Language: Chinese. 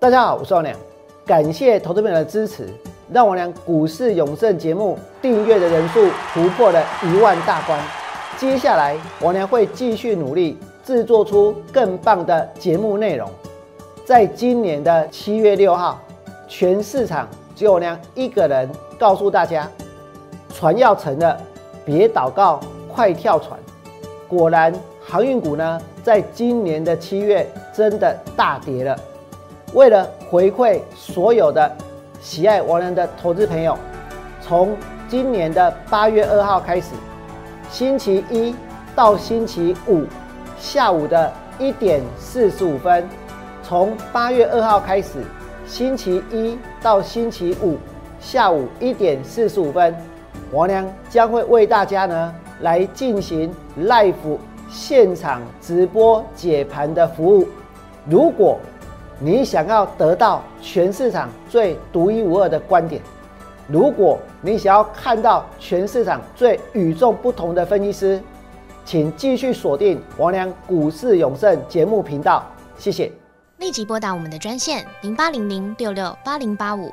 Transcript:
大家好，我是王良，感谢投资朋友的支持，让王良股市永胜节目订阅的人数突破了一万大关。接下来，王良会继续努力，制作出更棒的节目内容。在今年的七月六号，全市场只有良一个人告诉大家，船要沉了，别祷告，快跳船。果然，航运股呢，在今年的七月真的大跌了。为了回馈所有的喜爱王良的投资朋友，从今年的八月二号开始，星期一到星期五下午的一点四十五分，从八月二号开始，星期一到星期五下午一点四十五分，王良将会为大家呢来进行 live 现场直播解盘的服务。如果你想要得到全市场最独一无二的观点，如果你想要看到全市场最与众不同的分析师，请继续锁定王良股市永胜节目频道。谢谢。立即拨打我们的专线零八零零六六八零八五